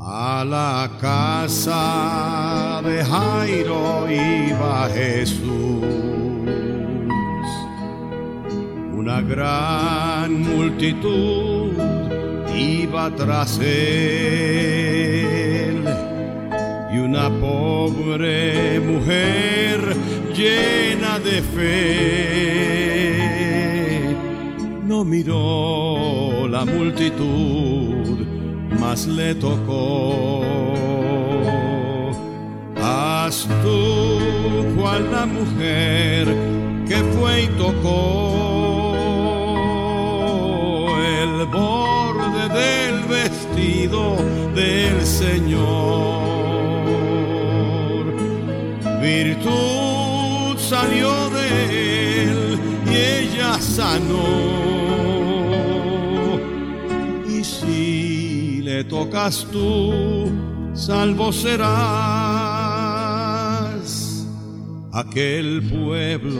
A la casa de Jairo iba Jesús. Una gran multitud iba tras él y una pobre mujer llena de fe no miró la multitud, le tocó. Haz tú cual la mujer que fue y tocó el borde del vestido del Señor. Virtud salió de él y ella sanó. Le tocas tú, salvo serás. Aquel pueblo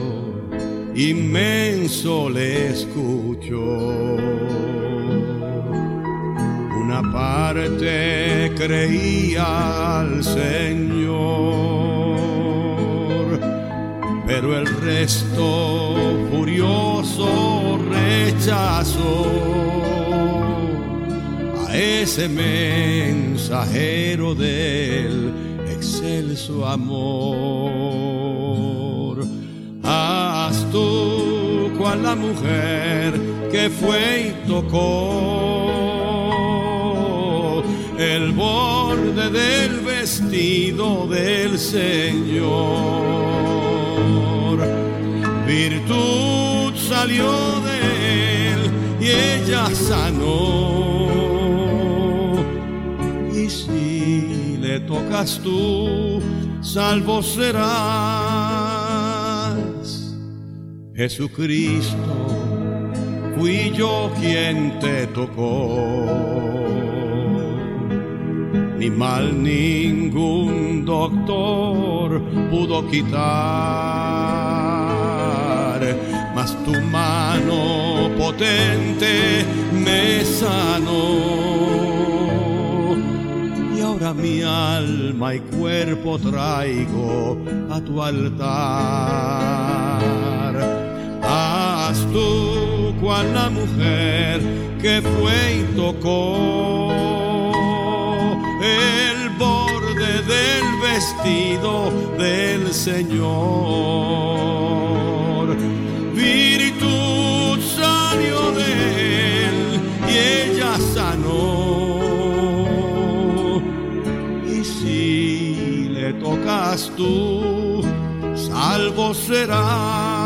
inmenso le escuchó. Una parte creía al Señor, pero el resto furioso rechazó ese mensajero del excelso amor. Haz tú cual la mujer que fue y tocó el borde del vestido del Señor. Virtud salió de él y ella sanó. Y si le tocas tú, salvo serás. Jesucristo, fui yo quien te tocó. Ni mal ningún doctor pudo quitar, mas tu mano potente me sanó. Mi alma y cuerpo traigo a tu altar. Haz tú cual la mujer que fue y tocó el borde del vestido del Señor. Tú, salvo serás.